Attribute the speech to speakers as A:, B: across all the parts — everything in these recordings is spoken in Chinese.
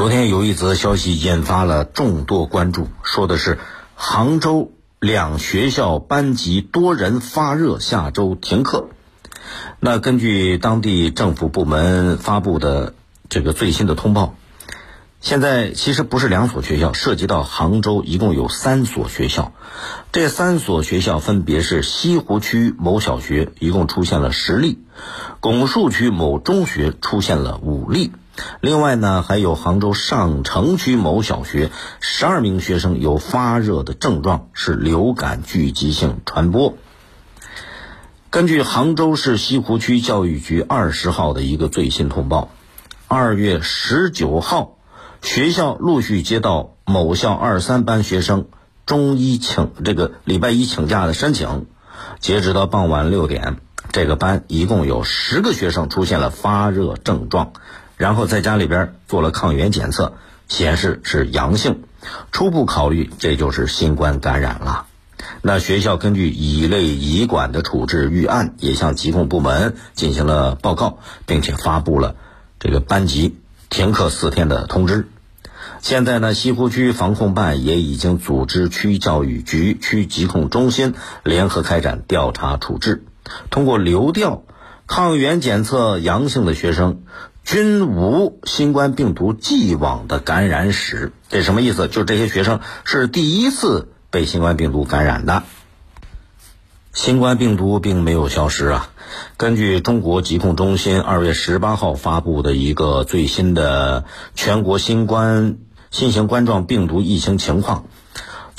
A: 昨天有一则消息引发了众多关注，说的是杭州两学校班级多人发热，下周停课。那根据当地政府部门发布的这个最新的通报，现在其实不是两所学校，涉及到杭州一共有三所学校，这三所学校分别是西湖区某小学，一共出现了十例；拱墅区某中学出现了五例。另外呢，还有杭州上城区某小学十二名学生有发热的症状，是流感聚集性传播。根据杭州市西湖区教育局二十号的一个最新通报，二月十九号，学校陆续接到某校二三班学生中一请这个礼拜一请假的申请，截止到傍晚六点，这个班一共有十个学生出现了发热症状。然后在家里边做了抗原检测，显示是阳性，初步考虑这就是新冠感染了。那学校根据乙类乙管的处置预案，也向疾控部门进行了报告，并且发布了这个班级停课四天的通知。现在呢，西湖区防控办也已经组织区教育局、区疾控中心联合开展调查处置，通过流调抗原检测阳性的学生。均无新冠病毒既往的感染史，这什么意思？就这些学生是第一次被新冠病毒感染的。新冠病毒并没有消失啊！根据中国疾控中心二月十八号发布的一个最新的全国新冠新型冠状病毒疫情情况。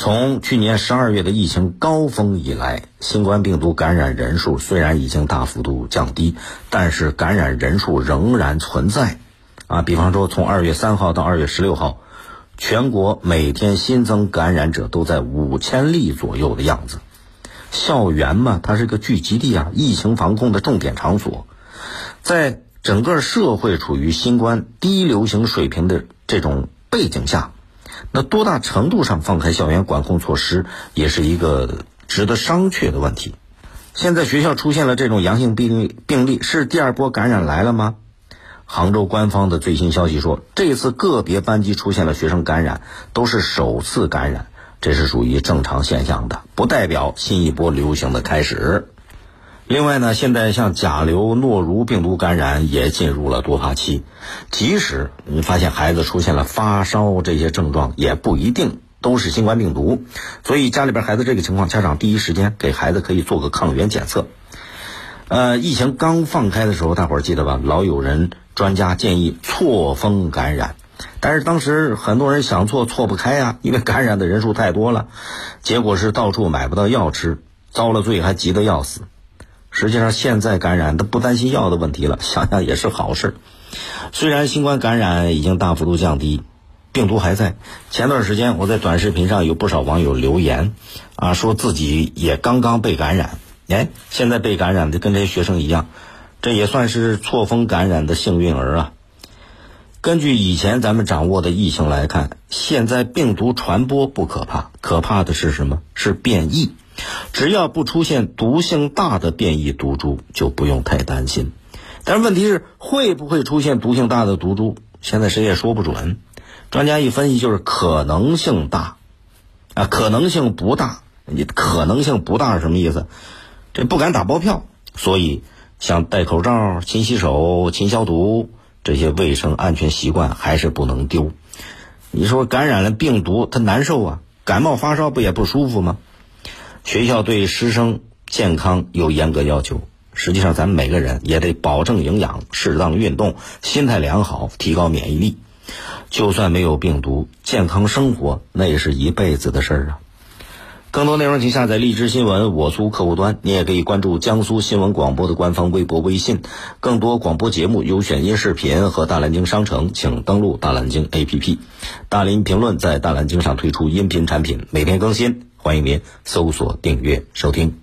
A: 从去年十二月的疫情高峰以来，新冠病毒感染人数虽然已经大幅度降低，但是感染人数仍然存在。啊，比方说从二月三号到二月十六号，全国每天新增感染者都在五千例左右的样子。校园嘛，它是个聚集地啊，疫情防控的重点场所，在整个社会处于新冠低流行水平的这种背景下。那多大程度上放开校园管控措施，也是一个值得商榷的问题。现在学校出现了这种阳性病例，病例是第二波感染来了吗？杭州官方的最新消息说，这次个别班级出现了学生感染，都是首次感染，这是属于正常现象的，不代表新一波流行的开始。另外呢，现在像甲流、诺如病毒感染也进入了多发期，即使你发现孩子出现了发烧这些症状，也不一定都是新冠病毒。所以家里边孩子这个情况，家长第一时间给孩子可以做个抗原检测。呃，疫情刚放开的时候，大伙儿记得吧？老有人专家建议错峰感染，但是当时很多人想错错不开呀，因为感染的人数太多了，结果是到处买不到药吃，遭了罪还急得要死。实际上，现在感染都不担心药的问题了，想想也是好事。虽然新冠感染已经大幅度降低，病毒还在。前段时间我在短视频上有不少网友留言，啊，说自己也刚刚被感染，哎，现在被感染的跟这些学生一样，这也算是错峰感染的幸运儿啊。根据以前咱们掌握的疫情来看，现在病毒传播不可怕，可怕的是什么？是变异。只要不出现毒性大的变异毒株，就不用太担心。但是问题是，会不会出现毒性大的毒株？现在谁也说不准。专家一分析，就是可能性大，啊，可能性不大。你可能性不大是什么意思？这不敢打包票。所以，像戴口罩、勤洗手、勤消毒这些卫生安全习惯还是不能丢。你说感染了病毒，他难受啊，感冒发烧不也不舒服吗？学校对师生健康有严格要求，实际上咱们每个人也得保证营养、适当运动、心态良好，提高免疫力。就算没有病毒，健康生活那也是一辈子的事儿啊！更多内容请下载荔枝新闻我苏客户端，你也可以关注江苏新闻广播的官方微博、微信。更多广播节目、优选音视频和大蓝鲸商城，请登录大蓝鲸 APP。大林评论在大蓝鲸上推出音频产品，每天更新。欢迎您搜索、订阅、收听。